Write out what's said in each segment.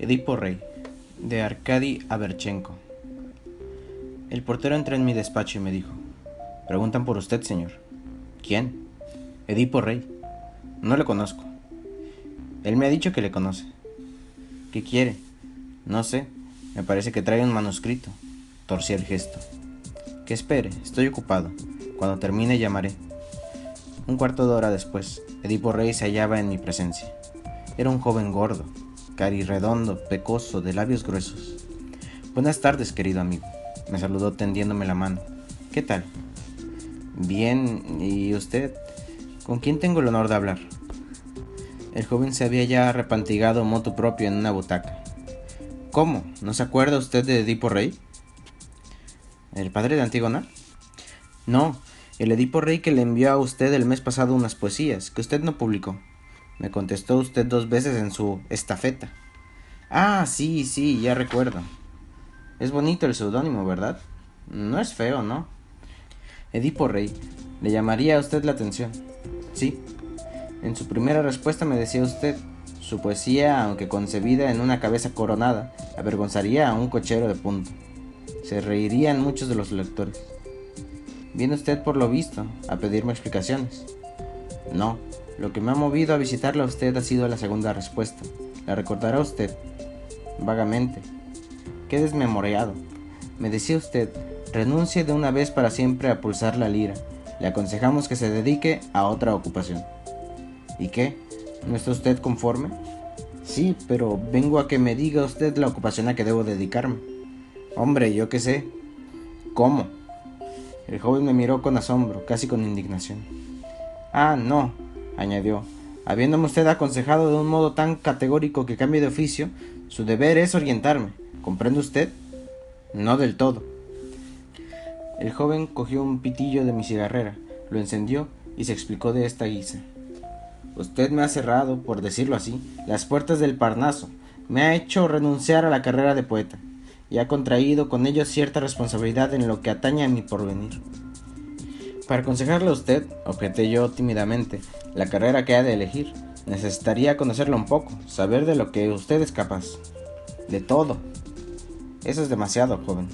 Edipo Rey, de Arkady Aberchenko. El portero entró en mi despacho y me dijo, Preguntan por usted, señor. ¿Quién? Edipo Rey. No le conozco. Él me ha dicho que le conoce. ¿Qué quiere? No sé. Me parece que trae un manuscrito. Torcí el gesto. Que espere, estoy ocupado. Cuando termine llamaré. Un cuarto de hora después, Edipo Rey se hallaba en mi presencia. Era un joven gordo, redondo, pecoso, de labios gruesos. Buenas tardes, querido amigo. Me saludó tendiéndome la mano. ¿Qué tal? Bien, ¿y usted? ¿Con quién tengo el honor de hablar? El joven se había ya repantigado moto propio en una butaca. ¿Cómo? ¿No se acuerda usted de Edipo Rey? ¿El padre de Antígona? No, el Edipo Rey que le envió a usted el mes pasado unas poesías que usted no publicó. Me contestó usted dos veces en su estafeta. Ah, sí, sí, ya recuerdo. Es bonito el seudónimo, ¿verdad? No es feo, ¿no? Edipo Rey, ¿le llamaría a usted la atención? Sí. En su primera respuesta me decía usted, su poesía, aunque concebida en una cabeza coronada, avergonzaría a un cochero de punto. Se reirían muchos de los lectores. Viene usted por lo visto a pedirme explicaciones. No, lo que me ha movido a visitarla a usted ha sido la segunda respuesta. ¿La recordará usted? Vagamente. Qué desmemoriado. Me decía usted, renuncie de una vez para siempre a pulsar la lira. Le aconsejamos que se dedique a otra ocupación. ¿Y qué? ¿No está usted conforme? Sí, pero vengo a que me diga usted la ocupación a que debo dedicarme. Hombre, yo qué sé. ¿Cómo? El joven me miró con asombro, casi con indignación. Ah, no, añadió, habiéndome usted aconsejado de un modo tan categórico que cambie de oficio, su deber es orientarme. ¿Comprende usted? No del todo. El joven cogió un pitillo de mi cigarrera, lo encendió y se explicó de esta guisa. Usted me ha cerrado, por decirlo así, las puertas del Parnaso, me ha hecho renunciar a la carrera de poeta, y ha contraído con ello cierta responsabilidad en lo que atañe a mi porvenir. Para aconsejarle a usted, objeté yo tímidamente, la carrera que ha de elegir, necesitaría conocerlo un poco, saber de lo que usted es capaz. De todo. Eso es demasiado, joven.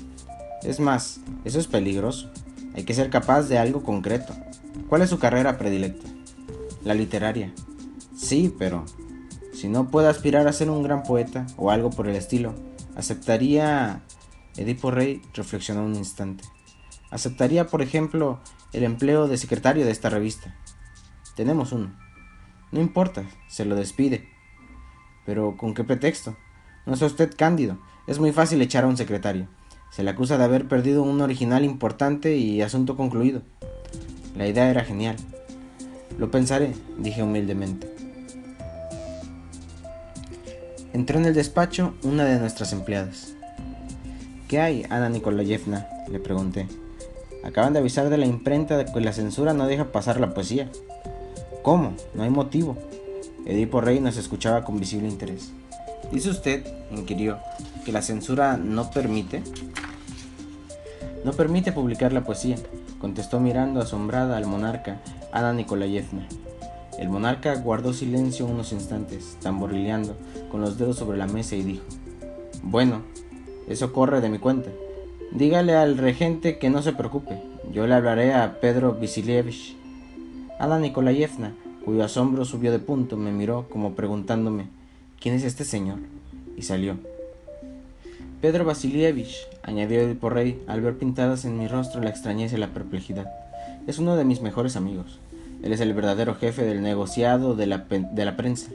Es más, eso es peligroso. Hay que ser capaz de algo concreto. ¿Cuál es su carrera predilecta? La literaria. Sí, pero si no puede aspirar a ser un gran poeta o algo por el estilo, aceptaría... Edipo Rey reflexionó un instante. Aceptaría, por ejemplo, el empleo de secretario de esta revista. Tenemos uno. No importa, se lo despide. Pero ¿con qué pretexto? No es usted cándido. Es muy fácil echar a un secretario. Se le acusa de haber perdido un original importante y asunto concluido. La idea era genial. Lo pensaré, dije humildemente. Entró en el despacho una de nuestras empleadas. ¿Qué hay, Ana Nikolayevna? le pregunté. Acaban de avisar de la imprenta de que la censura no deja pasar la poesía. ¿Cómo? No hay motivo. Edipo Rey nos escuchaba con visible interés. ¿Dice usted, inquirió, que la censura no permite? No permite publicar la poesía, contestó mirando asombrada al monarca Ana Nikolayevna. El monarca guardó silencio unos instantes, tamborileando con los dedos sobre la mesa y dijo, Bueno, eso corre de mi cuenta. Dígale al regente que no se preocupe. Yo le hablaré a Pedro Vasilievich. Ana Nikolayevna, cuyo asombro subió de punto, me miró como preguntándome ¿Quién es este señor? y salió. Pedro Vasilievich, añadió el porrey al ver pintadas en mi rostro la extrañeza y la perplejidad. Es uno de mis mejores amigos. Él es el verdadero jefe del negociado de la, de la prensa.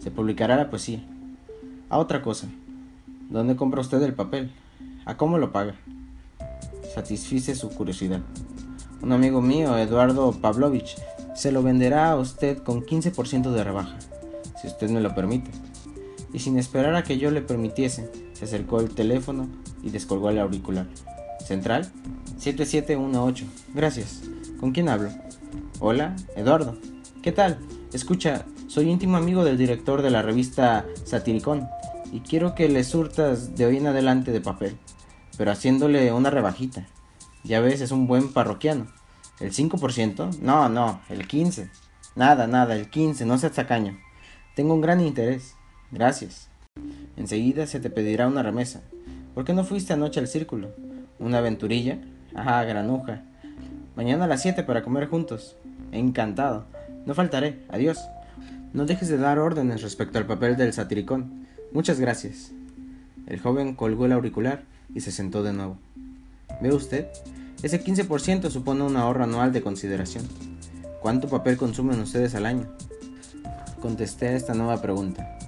Se publicará la poesía. A otra cosa. ¿Dónde compra usted el papel? ¿A cómo lo paga? Satisfice su curiosidad. Un amigo mío, Eduardo Pavlovich, se lo venderá a usted con 15% de rebaja, si usted me lo permite. Y sin esperar a que yo le permitiese, se acercó el teléfono y descolgó el auricular. ¿Central? 7718. Gracias. ¿Con quién hablo? Hola, Eduardo. ¿Qué tal? Escucha, soy íntimo amigo del director de la revista Satiricón y quiero que le surtas de hoy en adelante de papel pero haciéndole una rebajita. Ya ves, es un buen parroquiano. ¿El 5%? No, no, el 15%. Nada, nada, el 15%, no seas tacaño. Tengo un gran interés. Gracias. Enseguida se te pedirá una remesa. ¿Por qué no fuiste anoche al círculo? ¿Una aventurilla? Ajá, granuja. Mañana a las siete para comer juntos. Encantado. No faltaré. Adiós. No dejes de dar órdenes respecto al papel del satiricón. Muchas gracias. El joven colgó el auricular y se sentó de nuevo. ¿Ve usted? Ese 15% supone un ahorro anual de consideración. ¿Cuánto papel consumen ustedes al año? Contesté a esta nueva pregunta.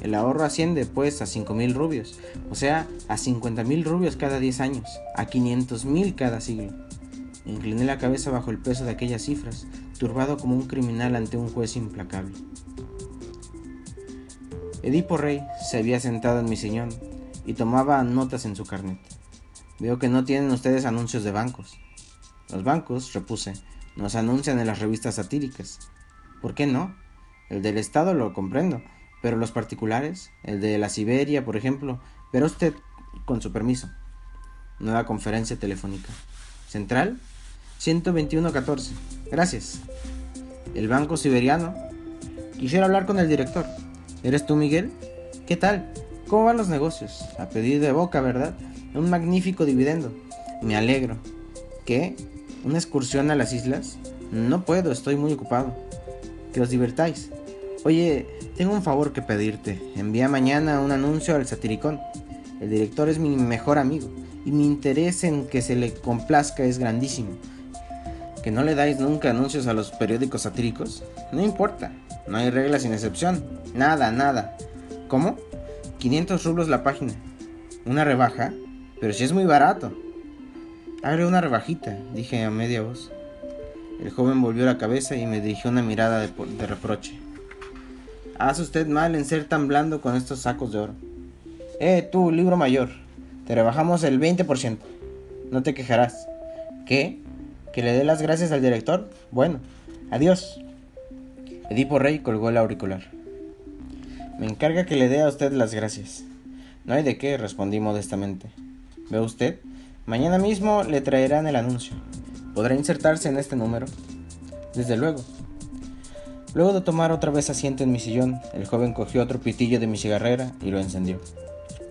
El ahorro asciende pues a 5.000 rubios, o sea, a 50.000 rubios cada 10 años, a 500.000 cada siglo. Incliné la cabeza bajo el peso de aquellas cifras, turbado como un criminal ante un juez implacable. Edipo Rey se había sentado en mi sillón y tomaba notas en su carnet. Veo que no tienen ustedes anuncios de bancos. Los bancos, repuse, nos anuncian en las revistas satíricas. ¿Por qué no? El del Estado lo comprendo, pero los particulares, el de la Siberia, por ejemplo, pero usted, con su permiso. Nueva conferencia telefónica. Central 12114. Gracias. El Banco Siberiano. Quisiera hablar con el director. ¿Eres tú, Miguel? ¿Qué tal? ¿Cómo van los negocios? A pedir de boca, ¿verdad? Un magnífico dividendo. Me alegro. ¿Qué? ¿Una excursión a las islas? No puedo, estoy muy ocupado. Que os divertáis. Oye, tengo un favor que pedirte. Envía mañana un anuncio al satiricón. El director es mi mejor amigo y mi interés en que se le complazca es grandísimo. ¿Que no le dais nunca anuncios a los periódicos satíricos? No importa, no hay reglas sin excepción. Nada, nada. ¿Cómo? 500 rublos la página. ¿Una rebaja? Pero si es muy barato. Abre una rebajita, dije a media voz. El joven volvió la cabeza y me dirigió una mirada de, de reproche. Hace usted mal en ser tan blando con estos sacos de oro. Eh, tú, libro mayor. Te rebajamos el 20%. No te quejarás. ¿Qué? ¿Que le dé las gracias al director? Bueno, adiós. Edipo Rey colgó el auricular. Me encarga que le dé a usted las gracias. No hay de qué, respondí modestamente. ¿Ve usted? Mañana mismo le traerán el anuncio. ¿Podrá insertarse en este número? Desde luego. Luego de tomar otra vez asiento en mi sillón, el joven cogió otro pitillo de mi cigarrera y lo encendió.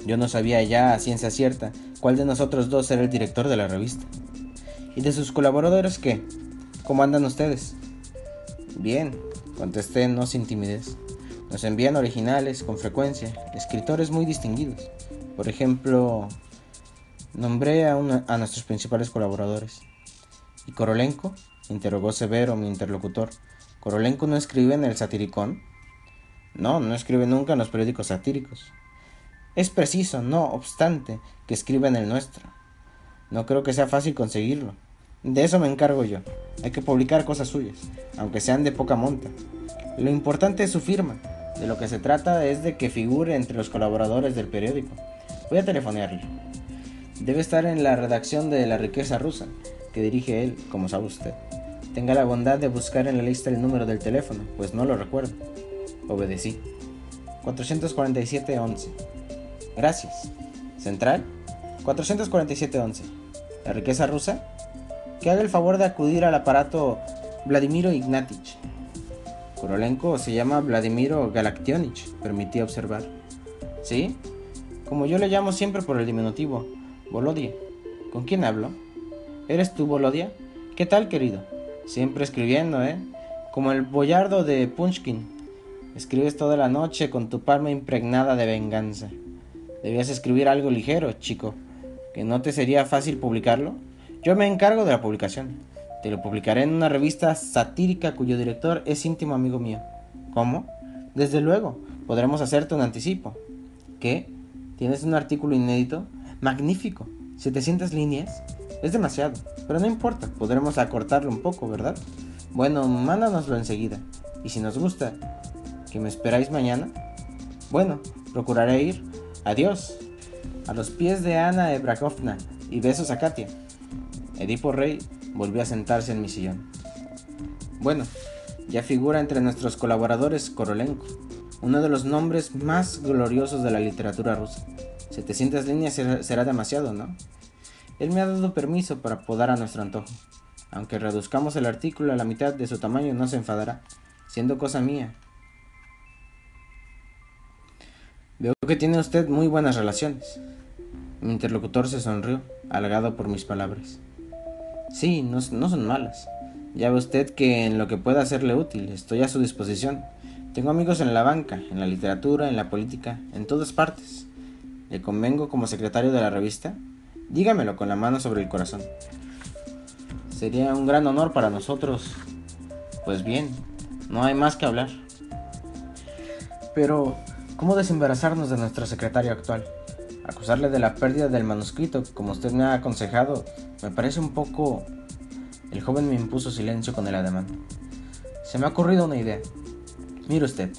Yo no sabía ya a ciencia cierta cuál de nosotros dos era el director de la revista. ¿Y de sus colaboradores qué? ¿Cómo andan ustedes? Bien, contesté no sin timidez. Nos envían originales con frecuencia, escritores muy distinguidos. Por ejemplo, nombré a, nuestros principales colaboradores. ¿Y Korolenko? interrogó severo mi interlocutor. ¿Korolenko no escribe en el satiricón? No, no escribe nunca en los periódicos satíricos. Es preciso, no obstante, que escriba en el nuestro. No creo que sea fácil conseguirlo. De eso me encargo yo. Hay que publicar cosas suyas, aunque sean de poca monta. Lo importante es su firma. De lo que se trata es de que figure entre los colaboradores del periódico. Voy a telefonearle. Debe estar en la redacción de La riqueza rusa, que dirige él, como sabe usted. Tenga la bondad de buscar en la lista el número del teléfono, pues no lo recuerdo. Obedecí. 447-11. Gracias. ¿Central? 447-11. ¿La riqueza rusa? Que haga el favor de acudir al aparato Vladimiro Ignatich. Korolenko se llama Vladimiro Galaktionich, permití observar. ¿Sí? Como yo le llamo siempre por el diminutivo, Volodia. ¿Con quién hablo? ¿Eres tú, Volodia? ¿Qué tal, querido? Siempre escribiendo, ¿eh? Como el boyardo de Punchkin. Escribes toda la noche con tu palma impregnada de venganza. Debías escribir algo ligero, chico. ¿Que no te sería fácil publicarlo? Yo me encargo de la publicación. Te lo publicaré en una revista satírica cuyo director es íntimo amigo mío. ¿Cómo? Desde luego, podremos hacerte un anticipo. ¿Qué? ¿Tienes un artículo inédito? Magnífico. ¿700 líneas? Es demasiado, pero no importa, podremos acortarlo un poco, ¿verdad? Bueno, mándanoslo enseguida. Y si nos gusta, ¿que me esperáis mañana? Bueno, procuraré ir. Adiós. A los pies de Ana Ebrakovna y besos a Katia. Edipo Rey volvió a sentarse en mi sillón. Bueno, ya figura entre nuestros colaboradores Korolenko, uno de los nombres más gloriosos de la literatura rusa. 700 líneas será demasiado, ¿no? Él me ha dado permiso para podar a nuestro antojo. Aunque reduzcamos el artículo a la mitad de su tamaño, no se enfadará, siendo cosa mía. Veo que tiene usted muy buenas relaciones. Mi interlocutor se sonrió, halagado por mis palabras. Sí, no, no son malas. Ya ve usted que en lo que pueda serle útil estoy a su disposición. Tengo amigos en la banca, en la literatura, en la política, en todas partes. ¿Le convengo como secretario de la revista? Dígamelo con la mano sobre el corazón. Sería un gran honor para nosotros. Pues bien, no hay más que hablar. Pero, ¿cómo desembarazarnos de nuestro secretario actual? Acusarle de la pérdida del manuscrito, como usted me ha aconsejado, me parece un poco... El joven me impuso silencio con el ademán. Se me ha ocurrido una idea. Mire usted,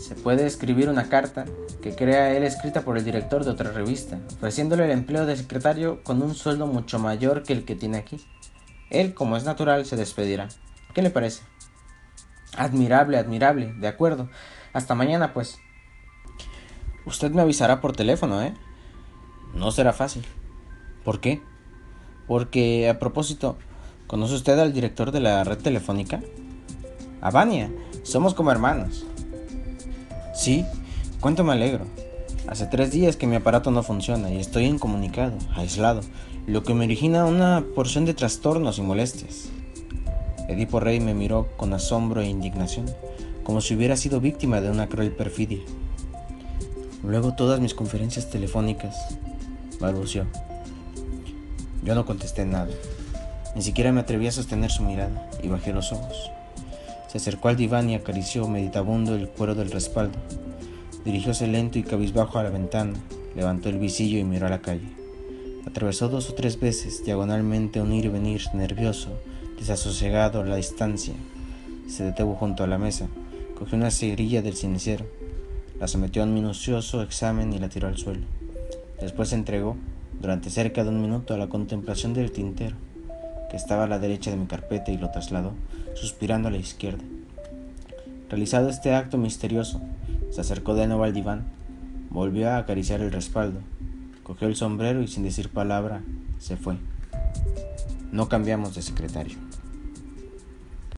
se puede escribir una carta que crea él escrita por el director de otra revista, ofreciéndole el empleo de secretario con un sueldo mucho mayor que el que tiene aquí. Él, como es natural, se despedirá. ¿Qué le parece? Admirable, admirable, de acuerdo. Hasta mañana, pues. Usted me avisará por teléfono, ¿eh? No será fácil. ¿Por qué? Porque, a propósito, ¿conoce usted al director de la red telefónica? Avania, somos como hermanos. Sí, cuánto me alegro. Hace tres días que mi aparato no funciona y estoy incomunicado, aislado, lo que me origina una porción de trastornos y molestias. Edipo Rey me miró con asombro e indignación, como si hubiera sido víctima de una cruel perfidia. Luego todas mis conferencias telefónicas, balbuceó. Yo no contesté nada, ni siquiera me atreví a sostener su mirada y bajé los ojos. Se acercó al diván y acarició meditabundo el cuero del respaldo. Dirigióse lento y cabizbajo a la ventana, levantó el visillo y miró a la calle. Atravesó dos o tres veces diagonalmente un ir y venir nervioso, desasosegado la distancia. Se detuvo junto a la mesa, cogió una cerilla del cinicero, la sometió a un minucioso examen y la tiró al suelo. Después se entregó, durante cerca de un minuto, a la contemplación del tintero, que estaba a la derecha de mi carpeta y lo trasladó, suspirando a la izquierda. Realizado este acto misterioso, se acercó de nuevo al diván, volvió a acariciar el respaldo, cogió el sombrero y sin decir palabra se fue. No cambiamos de secretario.